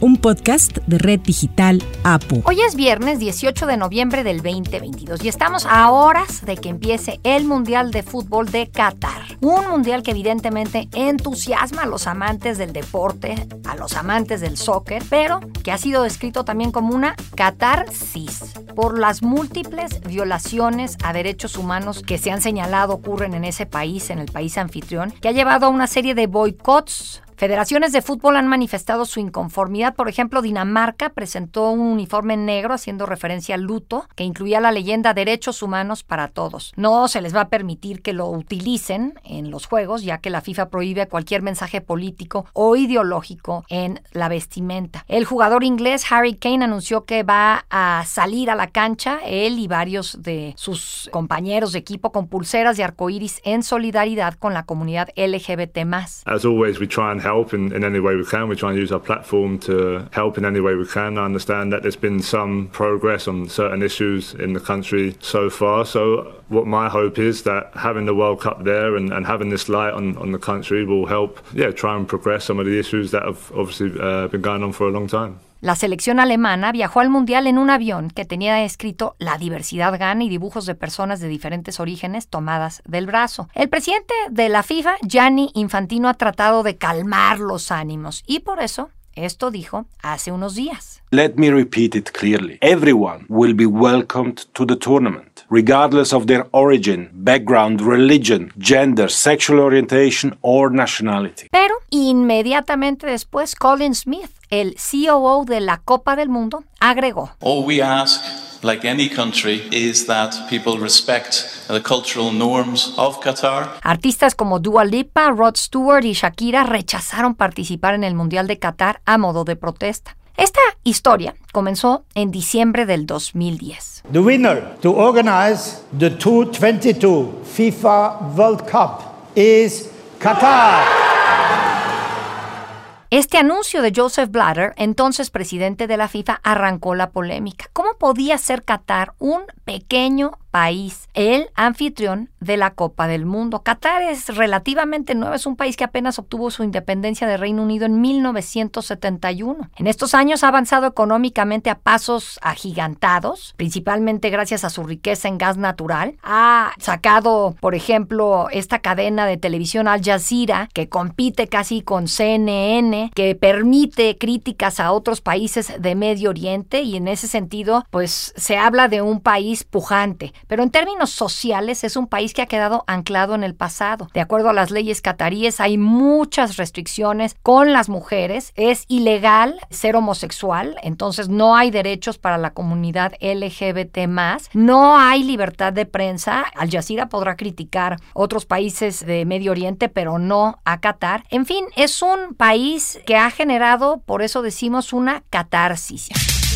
un podcast de Red Digital APU. Hoy es viernes 18 de noviembre del 2022 y estamos a horas de que empiece el Mundial de Fútbol de Qatar. Un mundial que evidentemente entusiasma a los amantes del deporte, a los amantes del soccer, pero que ha sido descrito también como una catarsis por las múltiples violaciones a derechos humanos que se han señalado ocurren en ese país, en el país anfitrión, que ha llevado a una serie de boicots Federaciones de fútbol han manifestado su inconformidad. Por ejemplo, Dinamarca presentó un uniforme negro haciendo referencia al luto que incluía la leyenda Derechos Humanos para Todos. No se les va a permitir que lo utilicen en los juegos, ya que la FIFA prohíbe cualquier mensaje político o ideológico en la vestimenta. El jugador inglés Harry Kane anunció que va a salir a la cancha, él y varios de sus compañeros de equipo con pulseras de arcoíris en solidaridad con la comunidad LGBT. As in, in any way we can. We try and use our platform to help in any way we can. I understand that there's been some progress on certain issues in the country so far. So, what my hope is that having the World Cup there and, and having this light on, on the country will help, yeah, try and progress some of the issues that have obviously uh, been going on for a long time. La selección alemana viajó al Mundial en un avión que tenía escrito La diversidad gana y dibujos de personas de diferentes orígenes tomadas del brazo. El presidente de la FIFA, Gianni Infantino, ha tratado de calmar los ánimos y por eso esto dijo hace unos días. Let me repeat it clearly. Everyone will be welcomed to the tournament, regardless of their origin, background, religion, gender, sexual orientation or nationality. Pero inmediatamente después, Colin Smith, el COO de la Copa del Mundo, agregó. All we ask like any country, is that people respect the cultural norms of Qatar. Artistas como Dua Lipa, Rod Stewart y Shakira rechazaron participar en el Mundial de Qatar a modo de protesta. Esta historia comenzó en diciembre del 2010. The winner to organize the 2022 FIFA World Cup is Qatar. Este anuncio de Joseph Blatter, entonces presidente de la FIFA, arrancó la polémica. ¿Cómo podía ser Qatar un pequeño país, el anfitrión de la Copa del Mundo. Qatar es relativamente nuevo, es un país que apenas obtuvo su independencia de Reino Unido en 1971. En estos años ha avanzado económicamente a pasos agigantados, principalmente gracias a su riqueza en gas natural. Ha sacado, por ejemplo, esta cadena de televisión Al Jazeera, que compite casi con CNN, que permite críticas a otros países de Medio Oriente y en ese sentido, pues se habla de un país pujante pero en términos sociales es un país que ha quedado anclado en el pasado. De acuerdo a las leyes cataríes hay muchas restricciones con las mujeres, es ilegal ser homosexual, entonces no hay derechos para la comunidad LGBT no hay libertad de prensa, Al Jazeera podrá criticar otros países de Medio Oriente, pero no a Qatar. En fin, es un país que ha generado, por eso decimos, una catarsis.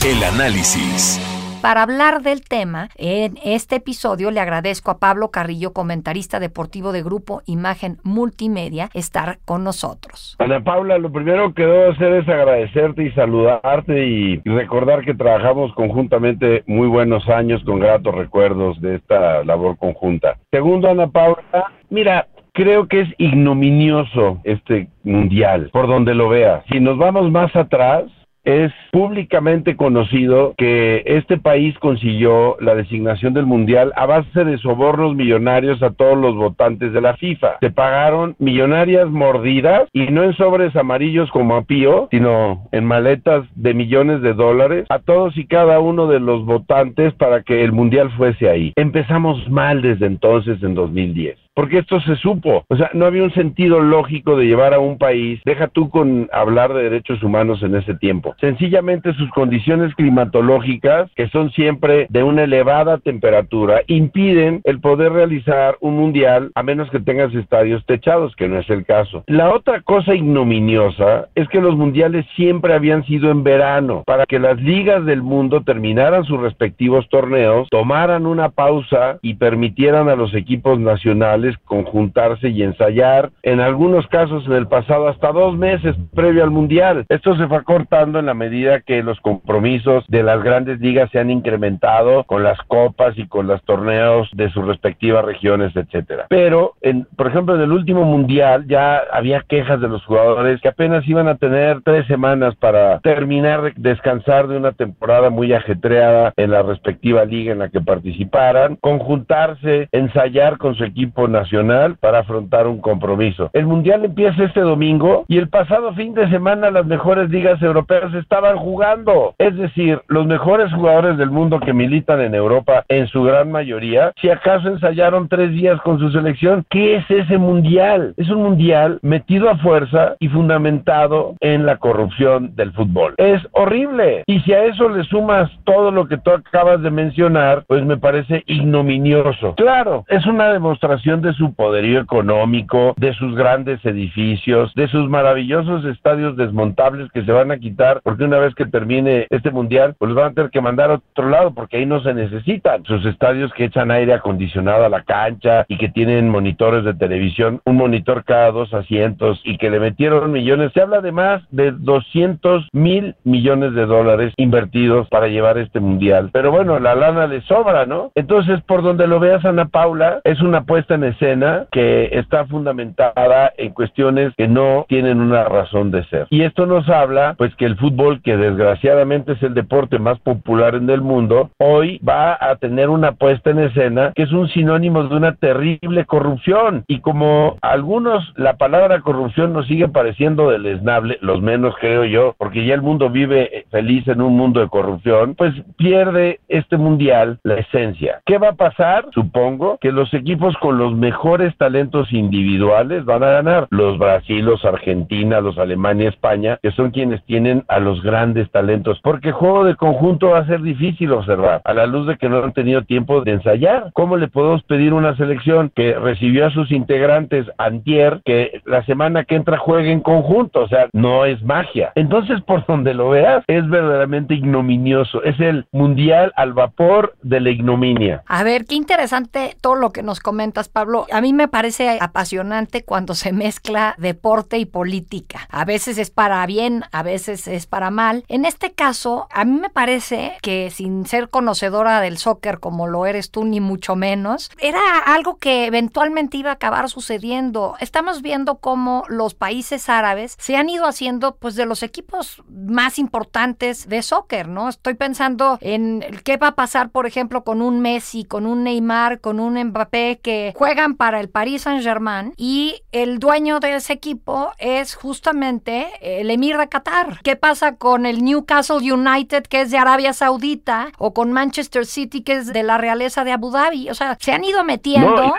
El análisis. Para hablar del tema, en este episodio le agradezco a Pablo Carrillo, comentarista deportivo de Grupo Imagen Multimedia, estar con nosotros. Ana Paula, lo primero que debo hacer es agradecerte y saludarte y recordar que trabajamos conjuntamente muy buenos años con gratos recuerdos de esta labor conjunta. Segundo, Ana Paula, mira, creo que es ignominioso este mundial, por donde lo veas. Si nos vamos más atrás, es públicamente conocido que este país consiguió la designación del Mundial a base de sobornos millonarios a todos los votantes de la FIFA. Se pagaron millonarias mordidas y no en sobres amarillos como a Pío, sino en maletas de millones de dólares a todos y cada uno de los votantes para que el Mundial fuese ahí. Empezamos mal desde entonces en 2010 porque esto se supo. O sea, no había un sentido lógico de llevar a un país, deja tú con hablar de derechos humanos en ese tiempo. Sencillamente sus condiciones climatológicas, que son siempre de una elevada temperatura, impiden el poder realizar un mundial a menos que tengas estadios techados, que no es el caso. La otra cosa ignominiosa es que los mundiales siempre habían sido en verano, para que las ligas del mundo terminaran sus respectivos torneos, tomaran una pausa y permitieran a los equipos nacionales conjuntarse y ensayar, en algunos casos en el pasado hasta dos meses previo al mundial. Esto se fue cortando en la medida que los compromisos de las grandes ligas se han incrementado con las copas y con los torneos de sus respectivas regiones, etcétera. Pero, en, por ejemplo, en el último mundial ya había quejas de los jugadores que apenas iban a tener tres semanas para terminar de descansar de una temporada muy ajetreada en la respectiva liga en la que participaran, conjuntarse, ensayar con su equipo nacional para afrontar un compromiso. El mundial empieza este domingo y el pasado fin de semana las mejores ligas europeas estaban jugando. Es decir, los mejores jugadores del mundo que militan en Europa, en su gran mayoría, si acaso ensayaron tres días con su selección, ¿qué es ese mundial? Es un mundial metido a fuerza y fundamentado en la corrupción del fútbol. Es horrible. Y si a eso le sumas todo lo que tú acabas de mencionar, pues me parece ignominioso. Claro, es una demostración de su poderío económico, de sus grandes edificios, de sus maravillosos estadios desmontables que se van a quitar porque una vez que termine este mundial, pues los van a tener que mandar a otro lado porque ahí no se necesitan. Sus estadios que echan aire acondicionado a la cancha y que tienen monitores de televisión, un monitor cada dos asientos y que le metieron millones. Se habla de más de 200 mil millones de dólares invertidos para llevar este mundial. Pero bueno, la lana le sobra, ¿no? Entonces, por donde lo veas, Ana Paula, es una puesta en escena que está fundamentada en cuestiones que no tienen una razón de ser. Y esto nos habla, pues, que el fútbol, que desgraciadamente es el deporte más popular en el mundo, hoy va a tener una puesta en escena que es un sinónimo de una terrible corrupción. Y como algunos, la palabra corrupción nos sigue pareciendo deleznable, los menos creo yo, porque ya el mundo vive feliz en un mundo de corrupción, pues pierde este mundial la esencia. ¿Qué va a pasar? Supongo que los equipos con los mejores talentos individuales van a ganar. Los Brasil, los Argentina, los Alemania, España, que son quienes tienen a los grandes talentos. Porque juego de conjunto va a ser difícil observar, a la luz de que no han tenido tiempo de ensayar. ¿Cómo le podemos pedir una selección que recibió a sus integrantes antier que la semana que entra juegue en conjunto? O sea, no es magia. Entonces, por donde lo veas, es verdaderamente ignominioso. Es el mundial al vapor de la ignominia. A ver, qué interesante todo lo que nos comentas, Pablo. A mí me parece apasionante cuando se mezcla deporte y política. A veces es para bien, a veces es para mal. En este caso, a mí me parece que sin ser conocedora del soccer como lo eres tú, ni mucho menos, era algo que eventualmente iba a acabar sucediendo. Estamos viendo cómo los países árabes se han ido haciendo pues de los equipos más importantes de soccer, ¿no? Estoy pensando en qué va a pasar, por ejemplo, con un Messi, con un Neymar, con un Mbappé que juegan para el Paris Saint-Germain y el dueño de ese equipo es justamente el emir de Qatar. ¿Qué pasa con el Newcastle United que es de Arabia Saudita o con Manchester City que es de la realeza de Abu Dhabi? O sea, se han ido metiendo. No,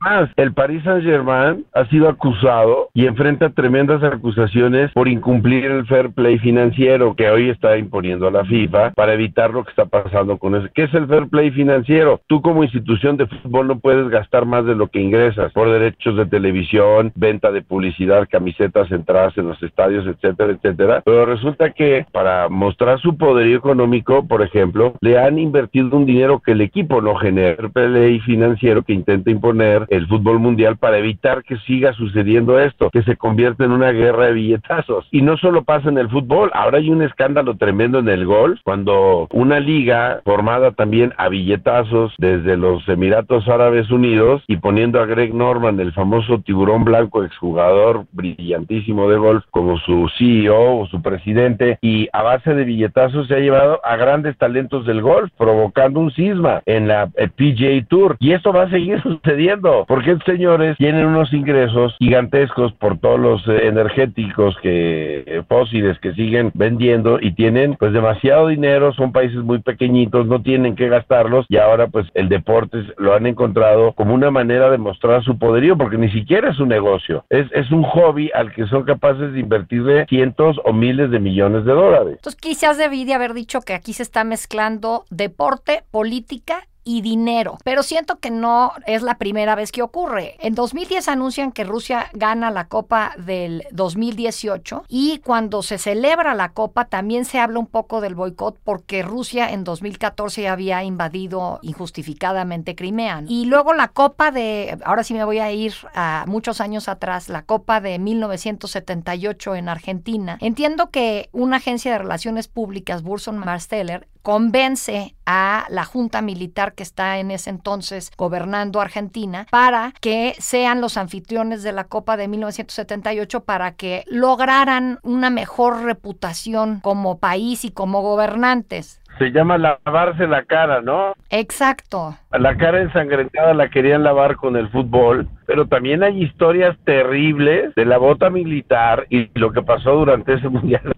más, el Paris Saint-Germain ha sido acusado y enfrenta tremendas acusaciones por incumplir el fair play financiero que hoy está imponiendo a la FIFA para evitar lo que está pasando con eso. ¿Qué es el fair play financiero? Tú como institución de fútbol no puedes gastar más de lo que ingresas por derechos de televisión, venta de publicidad, camisetas, entradas en los estadios, etcétera, etcétera. Pero resulta que para mostrar su poderío económico, por ejemplo, le han invertido un dinero que el equipo no genera. Fair play financiero que intenta imponer el fútbol mundial para evitar que siga sucediendo esto, que se convierta en una guerra de billetazos. Y no solo pasa en el fútbol, ahora hay un escándalo tremendo en el golf, cuando una liga formada también a billetazos desde los Emiratos Árabes Unidos y poniendo a Greg Norman, el famoso tiburón blanco, exjugador brillantísimo de golf, como su CEO o su presidente, y a base de billetazos se ha llevado a grandes talentos del golf, provocando un cisma en la PGA Tour. Y esto va a seguir sucediendo, porque estos señores tienen unos ingresos gigantescos por todos los eh, energéticos que eh, fósiles que siguen vendiendo y tienen pues demasiado dinero, son países muy pequeñitos, no tienen que gastarlos y ahora pues el deporte lo han encontrado como una manera de mostrar su poderío, porque ni siquiera es un negocio, es, es un hobby al que son capaces de invertirle cientos o miles de millones de dólares. Entonces quizás debí de haber dicho que aquí se está mezclando deporte, política y dinero. Pero siento que no es la primera vez que ocurre. En 2010 anuncian que Rusia gana la Copa del 2018 y cuando se celebra la Copa también se habla un poco del boicot porque Rusia en 2014 había invadido injustificadamente Crimea. Y luego la Copa de, ahora sí me voy a ir a muchos años atrás, la Copa de 1978 en Argentina. Entiendo que una agencia de relaciones públicas, Burson Marsteller, convence a la junta militar que está en ese entonces gobernando Argentina para que sean los anfitriones de la Copa de 1978 para que lograran una mejor reputación como país y como gobernantes. Se llama lavarse la cara, ¿no? Exacto. La cara ensangrentada la querían lavar con el fútbol, pero también hay historias terribles de la bota militar y lo que pasó durante ese mundial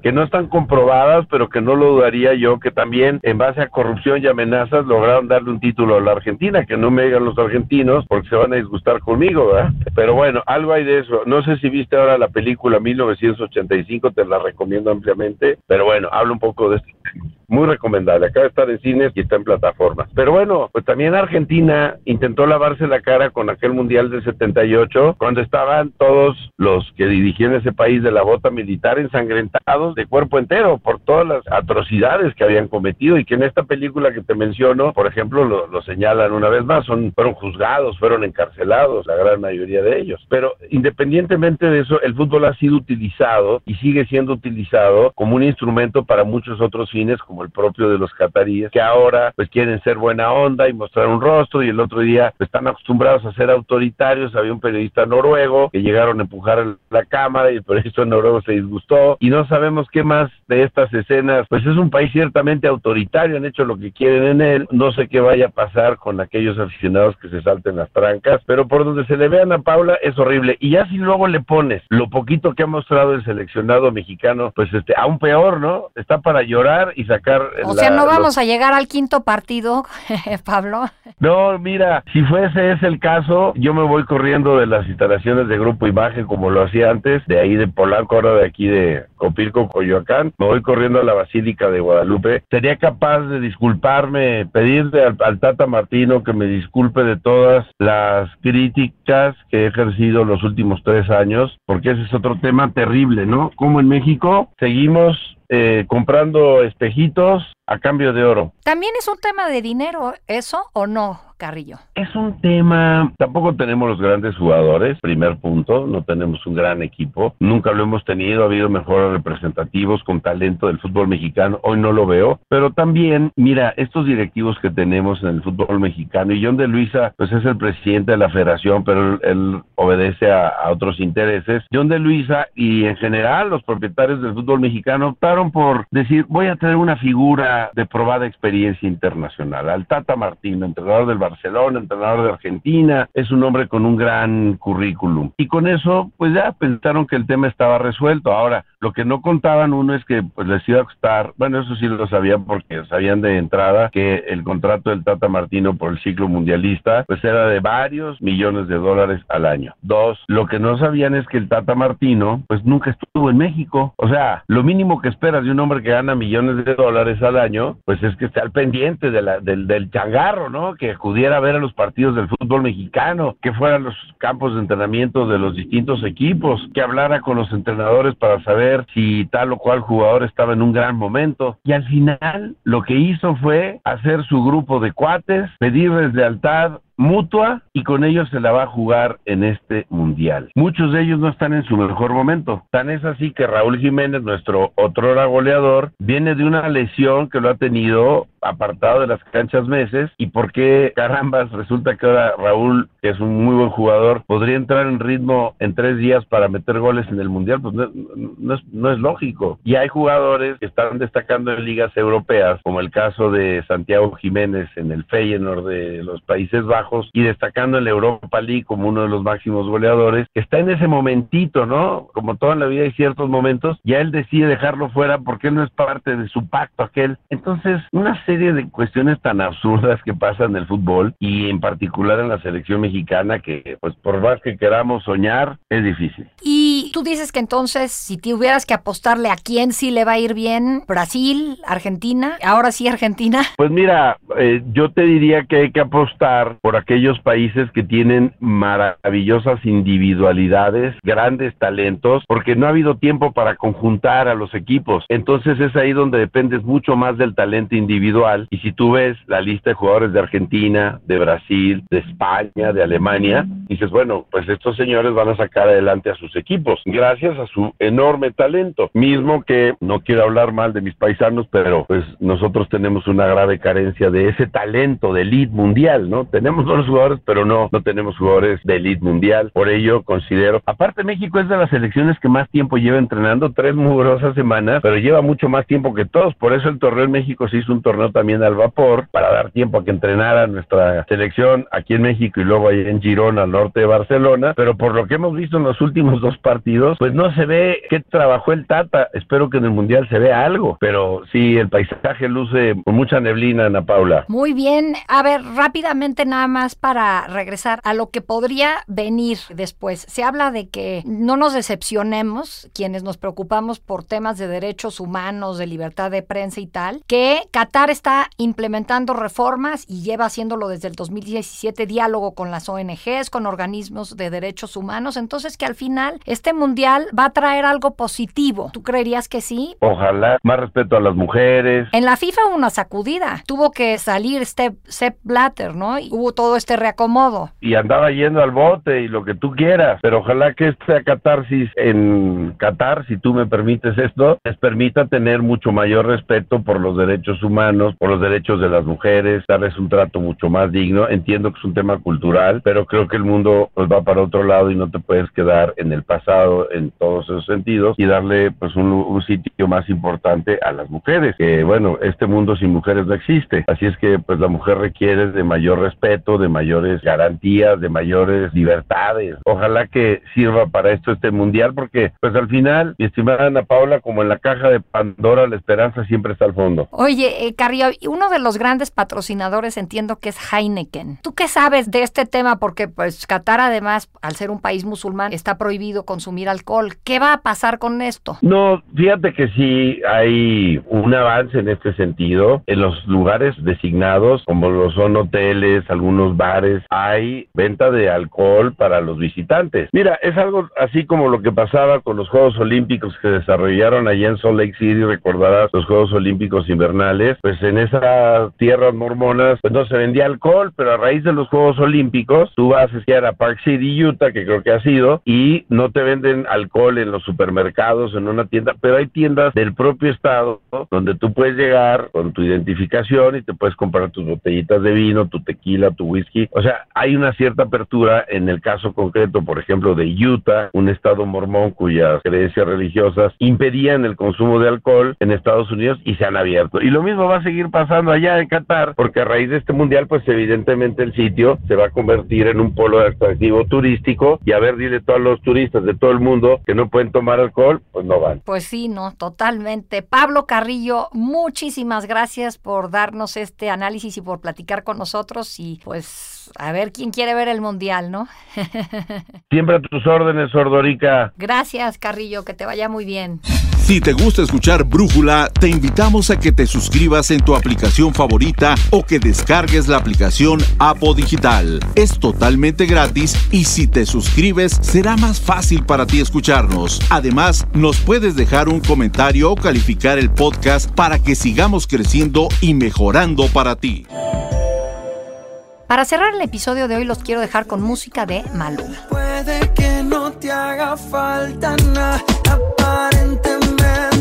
Que no están comprobadas, pero que no lo dudaría yo, que también en base a corrupción y amenazas lograron darle un título a la Argentina, que no me digan los argentinos porque se van a disgustar conmigo, ¿verdad? Pero bueno, algo hay de eso. No sé si viste ahora la película 1985, te la recomiendo ampliamente, pero bueno, hablo un poco de este muy recomendable. Acaba de estar en cines y está en plataformas. Pero bueno, pues también Argentina intentó lavarse la cara con aquel Mundial del 78, cuando estaban todos los que dirigían ese país de la bota militar ensangrentados de cuerpo entero por todas las atrocidades que habían cometido y que en esta película que te menciono, por ejemplo, lo, lo señalan una vez más, son, fueron juzgados, fueron encarcelados, la gran mayoría de ellos. Pero independientemente de eso, el fútbol ha sido utilizado y sigue siendo utilizado como un instrumento para muchos otros fines, como el propio de los cataríes, que ahora pues quieren ser buena onda y mostrar un rostro y el otro día pues, están acostumbrados a ser autoritarios. Había un periodista noruego que llegaron a empujar la cámara y el periodista noruego se disgustó y no sabemos qué más de estas escenas. Pues es un país ciertamente autoritario, han hecho lo que quieren en él. No sé qué vaya a pasar con aquellos aficionados que se salten las trancas, pero por donde se le vean a Paula es horrible. Y ya si luego le pones lo poquito que ha mostrado el seleccionado mexicano, pues este, aún peor, ¿no? Está para llorar y sacar o sea, no vamos a llegar al quinto partido, Pablo. No, mira, si fuese ese el caso, yo me voy corriendo de las instalaciones de Grupo Imagen como lo hacía antes, de ahí de Polanco, ahora de aquí de Copilco, Coyoacán, me voy corriendo a la Basílica de Guadalupe. Sería capaz de disculparme, pedirle al, al Tata Martino que me disculpe de todas las críticas que he ejercido los últimos tres años, porque ese es otro tema terrible, ¿no? Como en México seguimos eh, comprando espejitos a cambio de oro. También es un tema de dinero, ¿eso o no, Carrillo? Es un tema, tampoco tenemos los grandes jugadores, primer punto, no tenemos un gran equipo, nunca lo hemos tenido, ha habido mejores representativos con talento del fútbol mexicano, hoy no lo veo, pero también, mira, estos directivos que tenemos en el fútbol mexicano, y John de Luisa, pues es el presidente de la federación, pero él, él obedece a, a, otros intereses, John de Luisa y en general los propietarios del fútbol mexicano optaron por decir, voy a tener una figura de probada experiencia internacional. Al Tata Martino, entrenador del Barcelona, entrenador de Argentina, es un hombre con un gran currículum. Y con eso, pues ya pensaron que el tema estaba resuelto. Ahora, lo que no contaban uno es que pues les iba a costar, bueno, eso sí lo sabían porque sabían de entrada que el contrato del Tata Martino por el ciclo mundialista pues era de varios millones de dólares al año. Dos, lo que no sabían es que el Tata Martino pues nunca estuvo en México. O sea, lo mínimo que esperas de un hombre que gana millones de dólares al año, pues es que esté al pendiente de del, del changarro, ¿no? Que a ver a los partidos del fútbol mexicano, que fuera a los campos de entrenamiento de los distintos equipos, que hablara con los entrenadores para saber si tal o cual jugador estaba en un gran momento. Y al final lo que hizo fue hacer su grupo de cuates, pedirles lealtad mutua y con ellos se la va a jugar en este mundial. Muchos de ellos no están en su mejor momento. Tan es así que Raúl Jiménez, nuestro otrora goleador, viene de una lesión que lo ha tenido apartado de las canchas meses y por qué carambas resulta que ahora Raúl, que es un muy buen jugador, podría entrar en ritmo en tres días para meter goles en el mundial, pues no, es, no es lógico. Y hay jugadores que están destacando en ligas europeas, como el caso de Santiago Jiménez en el Feyenoord de los Países Bajos, y destacando en la Europa League como uno de los máximos goleadores, está en ese momentito, ¿no? Como toda la vida hay ciertos momentos, ya él decide dejarlo fuera porque él no es parte de su pacto aquel. Entonces, una serie de cuestiones tan absurdas que pasan en el fútbol y en particular en la selección mexicana que, pues por más que queramos soñar, es difícil. Y Y tú dices que entonces, si tuvieras que apostarle a quién sí le va a ir bien, Brasil, Argentina, ahora sí Argentina. Pues mira, eh, yo te diría que hay que apostar por aquellos países que tienen maravillosas individualidades, grandes talentos, porque no ha habido tiempo para conjuntar a los equipos. Entonces es ahí donde dependes mucho más del talento individual. Y si tú ves la lista de jugadores de Argentina, de Brasil, de España, de Alemania, dices, bueno, pues estos señores van a sacar adelante a sus equipos gracias a su enorme talento. Mismo que no quiero hablar mal de mis paisanos, pero pues nosotros tenemos una grave carencia de ese talento de elite mundial, ¿no? Tenemos buenos jugadores, pero no, no tenemos jugadores de elite mundial. Por ello considero, aparte México es de las selecciones que más tiempo lleva entrenando, tres mugrosas semanas, pero lleva mucho más tiempo que todos. Por eso el torneo en México se hizo un torneo también al vapor para dar tiempo a que entrenara nuestra selección aquí en México y luego ahí en Girona, al norte de Barcelona. Pero por lo que hemos visto en los últimos dos partidos, pues no se ve qué trabajó el Tata. Espero que en el Mundial se vea algo, pero sí, el paisaje luce con mucha neblina, Ana Paula. Muy bien. A ver, rápidamente nada más para regresar a lo que podría venir después. Se habla de que no nos decepcionemos, quienes nos preocupamos por temas de derechos humanos, de libertad de prensa y tal, que Qatar está implementando reformas y lleva haciéndolo desde el 2017, diálogo con las ONGs, con organismos de derechos humanos. Entonces, que al final este mundial va a traer algo positivo. ¿Tú creerías que sí? Ojalá. Más respeto a las mujeres. En la FIFA hubo una sacudida. Tuvo que salir Step, Sepp Blatter, ¿no? Y hubo todo este reacomodo. Y andaba yendo al bote y lo que tú quieras. Pero ojalá que esta catarsis en Qatar, si tú me permites esto, les permita tener mucho mayor respeto por los derechos humanos, por los derechos de las mujeres, darles un trato mucho más digno. Entiendo que es un tema cultural, pero creo que el mundo pues, va para otro lado y no te puedes quedar en el pasado en todos esos sentidos y darle pues un, un sitio más importante a las mujeres. Que bueno, este mundo sin mujeres no existe. Así es que pues la mujer requiere de mayor respeto, de mayores garantías, de mayores libertades. Ojalá que sirva para esto este mundial porque pues al final, mi estimada Ana Paula, como en la caja de Pandora, la esperanza siempre está al fondo. Oye, eh, Carrillo, uno de los grandes patrocinadores entiendo que es Heineken. ¿Tú qué sabes de este tema? Porque pues Qatar además, al ser un país musulmán, está prohibido consumir alcohol. ¿Qué va a pasar con esto? No, fíjate que sí hay un avance en este sentido. En los lugares designados, como lo son hoteles, algunos bares, hay venta de alcohol para los visitantes. Mira, es algo así como lo que pasaba con los Juegos Olímpicos que desarrollaron allá en Salt Lake City, recordarás los Juegos Olímpicos invernales, pues en esas tierras mormonas pues no se vendía alcohol, pero a raíz de los Juegos Olímpicos tú vas a esquiar a Park City, Utah, que creo que ha sido, y no te venden alcohol en los supermercados, en una tienda, pero hay tiendas del propio estado donde tú puedes llegar con tu identificación y te puedes comprar tus botellitas de vino, tu tequila, tu whisky. O sea, hay una cierta apertura en el caso concreto, por ejemplo, de Utah, un estado mormón cuyas creencias religiosas impedían el consumo de alcohol en Estados Unidos y se han abierto. Y lo mismo va a seguir pasando allá en Qatar, porque a raíz de este mundial, pues evidentemente el sitio se va a convertir en un polo atractivo turístico y a ver, dile a los turistas de todo el mundo que no pueden tomar alcohol, pues no van. Pues sí, no, totalmente. Pablo Carrillo, muchísimas gracias por darnos este análisis y por platicar con nosotros y pues a ver quién quiere ver el mundial, ¿no? Siempre a tus órdenes, Sordorica. Gracias, Carrillo, que te vaya muy bien. Si te gusta escuchar Brújula, te invitamos a que te suscribas en tu aplicación favorita o que descargues la aplicación Apo Digital. Es totalmente gratis y si te suscribes será más fácil para ti escucharnos. Además, nos puedes dejar un comentario o calificar el podcast para que sigamos creciendo y mejorando para ti. Para cerrar el episodio de hoy los quiero dejar con música de Maluma. Puede que no te haga falta aparentemente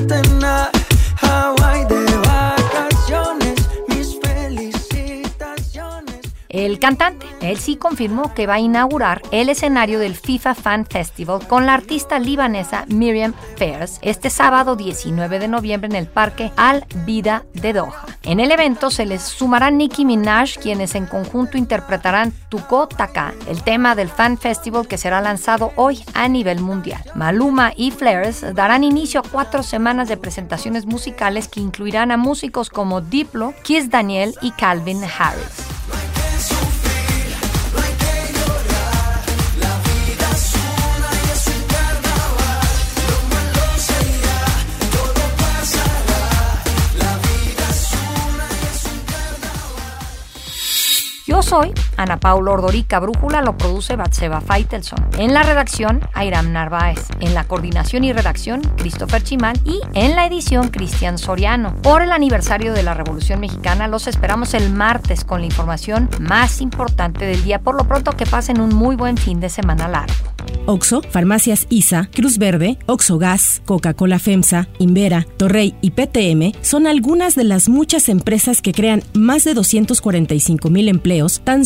El cantante, él sí confirmó que va a inaugurar el escenario del FIFA Fan Festival con la artista libanesa Miriam Fairs este sábado 19 de noviembre en el Parque Al Vida de Doha. En el evento se les sumarán Nicki Minaj, quienes en conjunto interpretarán Tuko Taka, el tema del Fan Festival que será lanzado hoy a nivel mundial. Maluma y Flares darán inicio a cuatro semanas de presentaciones musicales que incluirán a músicos como Diplo, Kiss Daniel y Calvin Harris. Hoy Ana Paula Ordorica, Brújula lo produce Batseba Feitelson. En la redacción, Airam Narváez. En la coordinación y redacción, Christopher Chimal. Y en la edición, Cristian Soriano. Por el aniversario de la Revolución Mexicana, los esperamos el martes con la información más importante del día. Por lo pronto, que pasen un muy buen fin de semana largo. Oxo, Farmacias ISA, Cruz Verde, Oxo Gas, Coca-Cola FEMSA, Invera, Torrey y PTM son algunas de las muchas empresas que crean más de 245 mil empleos tan